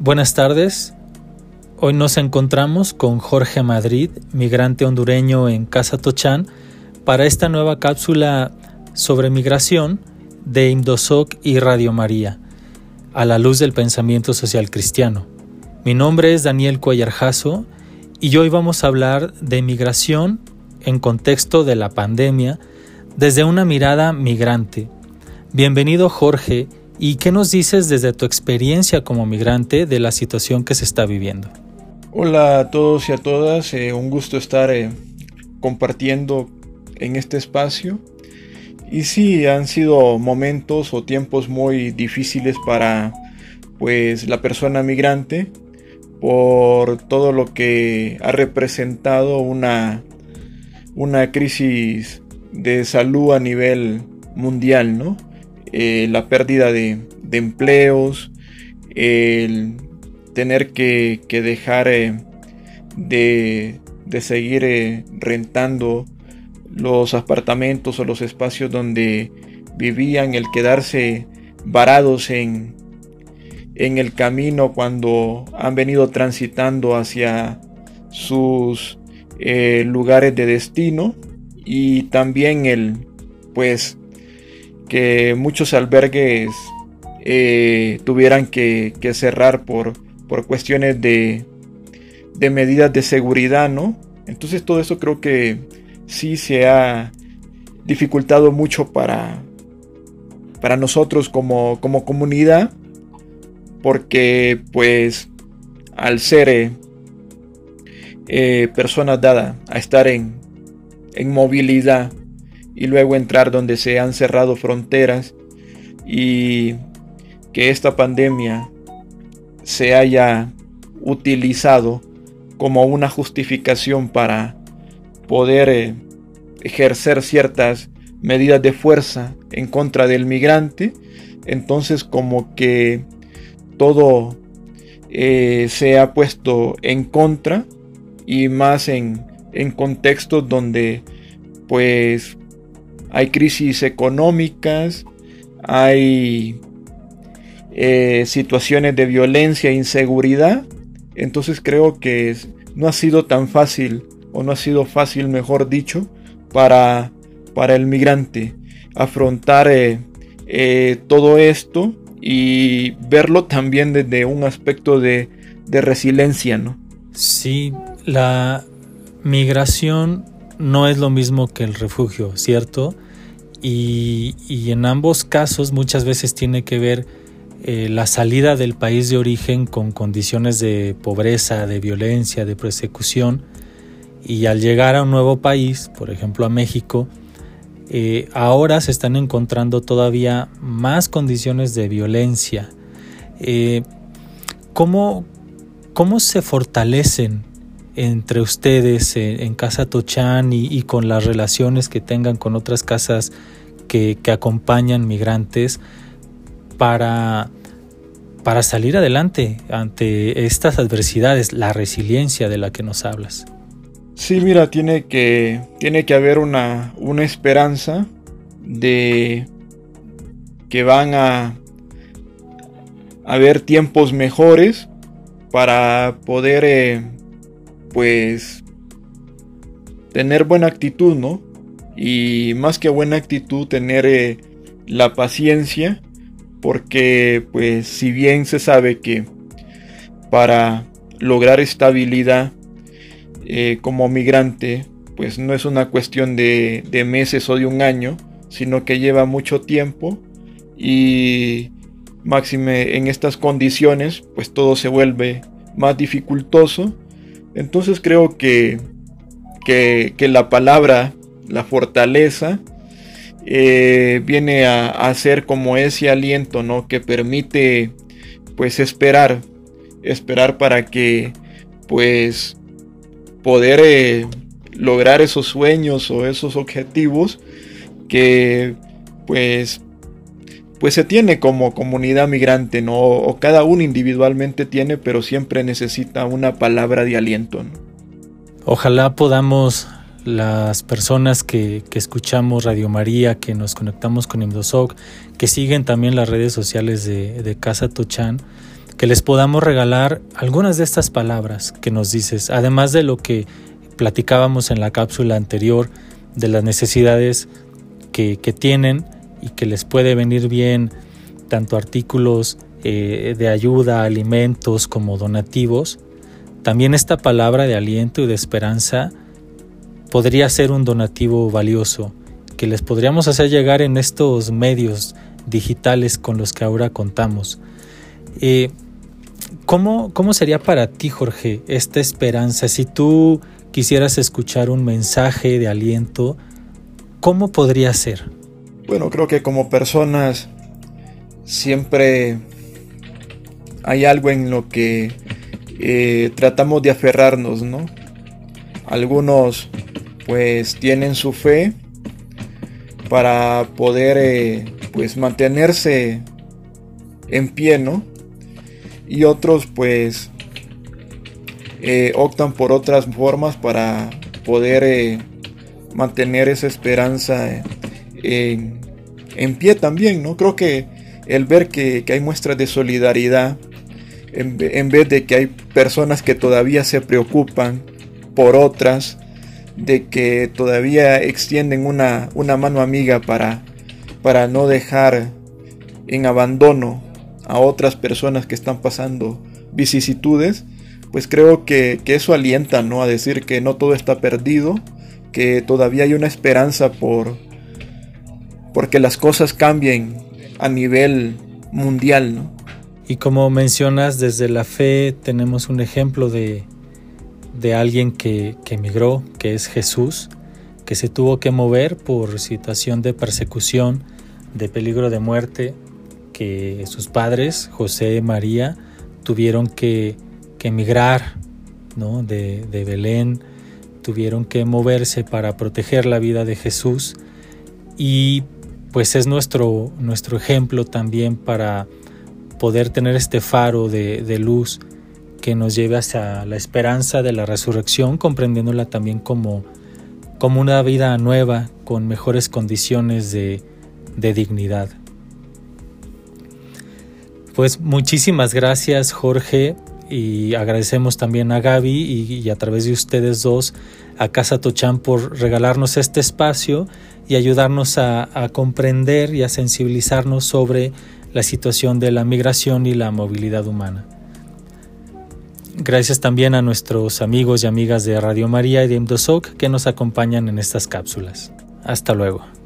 Buenas tardes. Hoy nos encontramos con Jorge Madrid, migrante hondureño en Casa Tochán, para esta nueva cápsula sobre migración de Indosoc y Radio María, a la luz del pensamiento social cristiano. Mi nombre es Daniel Cuellarjazo y hoy vamos a hablar de migración en contexto de la pandemia desde una mirada migrante. Bienvenido Jorge ¿Y qué nos dices desde tu experiencia como migrante de la situación que se está viviendo? Hola a todos y a todas, eh, un gusto estar eh, compartiendo en este espacio. Y sí, han sido momentos o tiempos muy difíciles para pues la persona migrante por todo lo que ha representado una, una crisis de salud a nivel mundial, ¿no? Eh, la pérdida de, empleos, el tener que, dejar eh, de, seguir eh, rentando los apartamentos o los espacios donde vivían, el quedarse varados en, en el camino cuando han venido transitando hacia sus lugares de destino y también el pues que muchos albergues eh, tuvieran que, cerrar por, por cuestiones de, de, medidas de seguridad, ¿no? Entonces todo eso creo que sí se ha dificultado mucho para, para nosotros como, como comunidad, porque pues al ser eh, eh, personas dadas a estar en, en movilidad, y luego entrar donde se han cerrado fronteras y que esta pandemia se haya utilizado como una justificación para poder eh, ejercer ciertas medidas de fuerza en contra del migrante, entonces como que todo eh, se ha puesto en contra y más en, en contextos donde pues hay crisis económicas, hay eh, situaciones de violencia e inseguridad. Entonces creo que no ha sido tan fácil, o no ha sido fácil, mejor dicho, para, para el migrante afrontar eh, eh, todo esto y verlo también desde un aspecto de, de resiliencia, ¿no? Sí, la migración no es lo mismo que el refugio, ¿cierto? Y, en ambos casos muchas veces tiene que ver eh, la salida del país de origen con condiciones de pobreza, de violencia, de persecución, y al llegar a un nuevo país, por ejemplo a México, eh, ahora se están encontrando todavía más condiciones de violencia. Eh, ¿cómo, ¿Cómo se fortalecen entre ustedes en, Casa Tochán y, con las relaciones que tengan con otras casas que, acompañan migrantes para, para salir adelante ante estas adversidades, la resiliencia de la que nos hablas. Sí, mira, tiene que, tiene que haber una, una esperanza de que van a haber tiempos mejores para poder eh, pues tener buena actitud, ¿no? Y más que buena actitud, tener eh, la paciencia, porque pues si bien se sabe que para lograr estabilidad eh, como migrante, pues no es una cuestión de, de meses o de un año, sino que lleva mucho tiempo y máxime en estas condiciones, pues todo se vuelve más dificultoso entonces creo que, que, la palabra, la fortaleza, eh, viene a, ser como ese aliento, ¿no? Que permite, pues, esperar, esperar para que, pues, poder eh, lograr esos sueños o esos objetivos que, pues, pues se tiene como comunidad migrante, ¿no? O cada uno individualmente tiene, pero siempre necesita una palabra de aliento, Ojalá podamos las personas que, escuchamos Radio María, que nos conectamos con Imdosoc, que siguen también las redes sociales de, Casa Tochan, que les podamos regalar algunas de estas palabras que nos dices, además de lo que platicábamos en la cápsula anterior, de las necesidades que, tienen y que les puede venir bien tanto artículos eh, de ayuda, alimentos como donativos, también esta palabra de aliento y de esperanza podría ser un donativo valioso que les podríamos hacer llegar en estos medios digitales con los que ahora contamos. Eh, ¿cómo, ¿Cómo sería para ti, Jorge, esta esperanza? Si tú quisieras escuchar un mensaje de aliento, ¿cómo podría ser? Bueno, creo que como personas siempre hay algo en lo que eh, tratamos de aferrarnos, ¿no? Algunos pues tienen su fe para poder eh, pues mantenerse en pie, ¿no? Y otros pues eh, optan por otras formas para poder mantener esa esperanza en, pie también, ¿no? Creo que el ver que, que hay muestras de solidaridad en, vez de que hay personas que todavía se preocupan por otras, de que todavía extienden una, una mano amiga para, para no dejar en abandono a otras personas que están pasando vicisitudes, pues creo que, que, eso alienta ¿no? a decir que no todo está perdido, que todavía hay una esperanza por porque las cosas cambien a nivel mundial. ¿no? Y como mencionas, desde la fe tenemos un ejemplo de, alguien que, que emigró, que es Jesús, que se tuvo que mover por situación de persecución, de peligro de muerte, que sus padres, José y María, tuvieron que, emigrar ¿no? de, de Belén, tuvieron que moverse para proteger la vida de Jesús y pues es nuestro, nuestro ejemplo también para poder tener este faro de, luz que nos lleve hacia la esperanza de la resurrección, comprendiéndola también como, como una vida nueva, con mejores condiciones de, dignidad. Pues muchísimas gracias Jorge y agradecemos también a Gaby y, a través de ustedes dos a Casa Tochán por regalarnos este espacio y ayudarnos a, a comprender y a sensibilizarnos sobre la situación de la migración y la movilidad humana. Gracias también a nuestros amigos y amigas de Radio María y de Imdosok que nos acompañan en estas cápsulas. Hasta luego.